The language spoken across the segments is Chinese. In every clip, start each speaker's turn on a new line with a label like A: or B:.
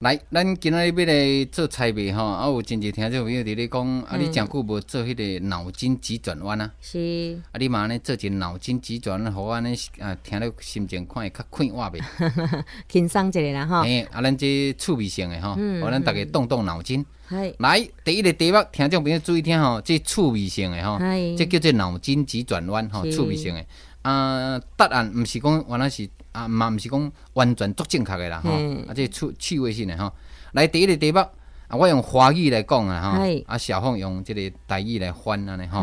A: 来，咱今仔日要来做菜味吼，啊有真济听众朋友伫咧讲，嗯、啊你诚久无做迄个脑筋急转弯啊？
B: 是。
A: 啊你嘛安尼做一个脑筋急转弯，互安尼啊听了心情看会较快活呗。
B: 轻松一个啦吼。
A: 嘿，啊咱这趣味性的吼，互咱大家动动脑筋。
B: 系。
A: 来，第一个题目，听众朋友注意听吼，这趣味性的吼，这叫做脑筋急转弯吼，趣味性的。啊，答案毋是讲原来是。啊，嘛毋是讲完全足正确诶啦，吼、嗯，啊，这趣趣味性诶吼。来第一个题目，啊，我用华语来讲啊，吼，啊，小凤用即个台语来翻安尼吼。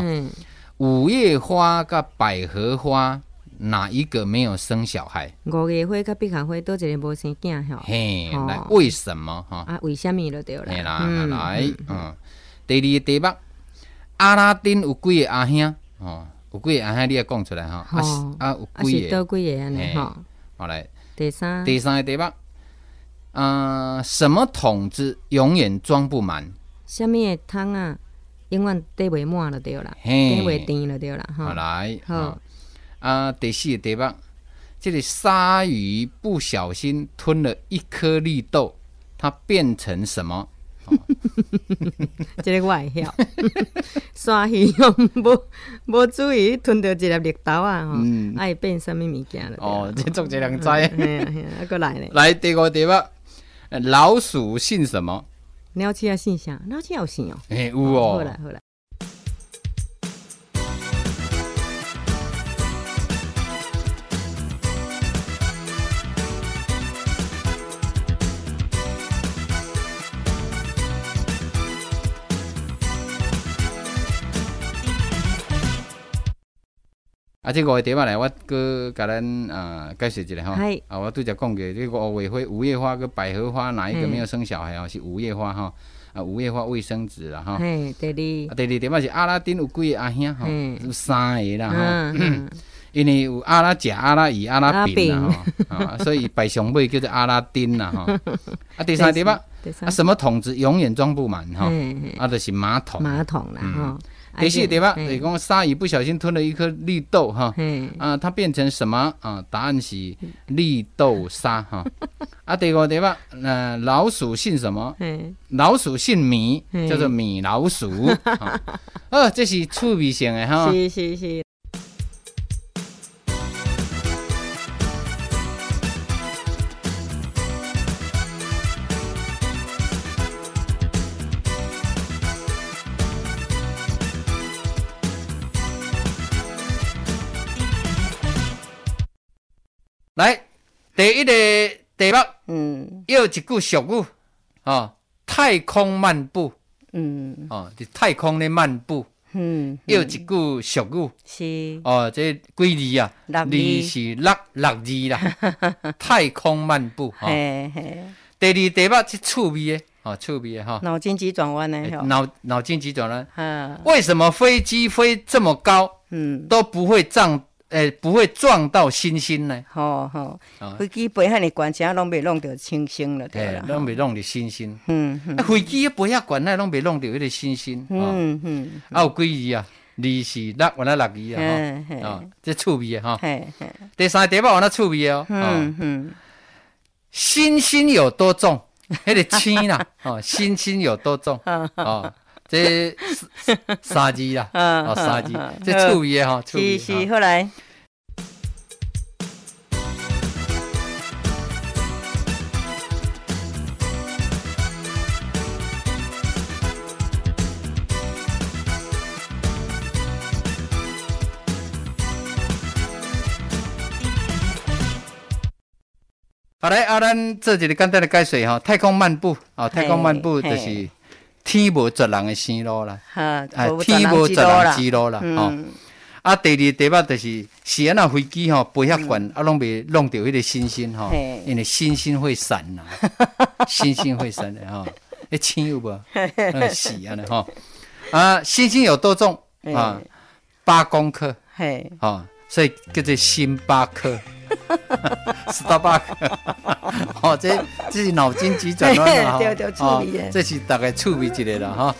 A: 五月花甲百合花哪一个没有生小孩？
B: 五月花甲百合花都一个无生囝吼。
A: 嘿，来为什么？哈
B: 啊，为什么就对了。
A: 嘿啦，来，嗯，第二个题目，阿拉丁有几个阿兄？哦，有几个安尼？你也讲出来哈。啊啊，有几个？
B: 多几个安尼吼。
A: 好来，
B: 第三，
A: 第三个题目，嗯、呃，什么桶子永远装不满？
B: 什么的桶啊，永远堆不满了对了，堆不甜了对了。
A: 好来，好，啊、呃，第四个题目，这里鲨鱼不小心吞了一颗绿豆，它变成什么？
B: 这个我会晓，鲨鱼哦无无注意吞到一粒绿豆啊，吼，爱变什么物件了？
A: 哦，这种这两知。
B: 哎呀哎呀，过来呢。
A: 来第五题吧，老鼠姓什么？
B: 鸟鼠啊姓啥？鸟鼠也有姓哦。
A: 哎，有哦。
B: 好啦好来。
A: 啊，这五个题目来，我搁甲咱啊解释一下吼。系。啊，我拄则讲过，这个五叶花、五叶花跟百合花哪一个没有生小孩哦？是五叶花哈。啊，五叶花卫生纸啦哈。
B: 系，第二。
A: 第二题目是阿拉丁有几个阿兄吼？有三个啦哈。因为有阿拉甲、阿拉乙、阿拉丙啦哈。啊，所以排上尾叫做阿拉丁啦哈。啊，第三点啊。啊，什么桶子永远装不满哈？啊，就是马桶。马
B: 桶啦哈。
A: 第四个题目，你讲鲨鱼不小心吞了一颗绿豆哈，啊，它变成什么啊？答案是绿豆沙哈。啊，第五个题吧，呃，老鼠姓什么？老鼠姓米，叫做米老鼠。啊，这是趣味性的哈。
B: 是是是。
A: 来，第一个题目，嗯，又一句俗语，哦，太空漫步，嗯，哦，在太空的漫步，嗯，又一句俗语，是，哦，这几字啊？字。是六六字啦，太空漫步，嘿嘿。第二题目是趣味的，哦，趣味的哈，
B: 脑筋急转弯呢，
A: 脑脑筋急转弯，嗯，为什么飞机飞这么高，嗯，都不会涨？诶，不会撞到星星呢？
B: 好好，飞机飞遐尼高，只拢未弄到星星了，对啦，
A: 拢未弄到星星。嗯嗯，飞机飞遐悬，那拢未弄到迄个星星。嗯嗯，啊有几字啊？二是六，原来六字啊！哈，这趣味的！哈，第三第八原来趣味哦。嗯嗯，星星有多重？迄个星啦，哦，星星有多重？哦，这三字啦，哦，三字，这趣味哈，趣味。
B: 是是，后来。
A: 好来，啊，咱做一个简单的解说哈。太空漫步啊，太空漫步就是天无绝人的生路啦，啊，天无绝人之路啦，哦。啊，第二第八就是是安那飞机吼飞遐悬，啊，拢袂弄到迄个星星吼，因为星星会闪呐，星星会闪的哈。诶，轻有无？是安尼吼。啊，星星有多重啊？八公克。嘿，啊，所以叫做星巴克。斯大巴克，哦，这这是脑筋急转弯了哈，哦，这是大概趣味一个了哈。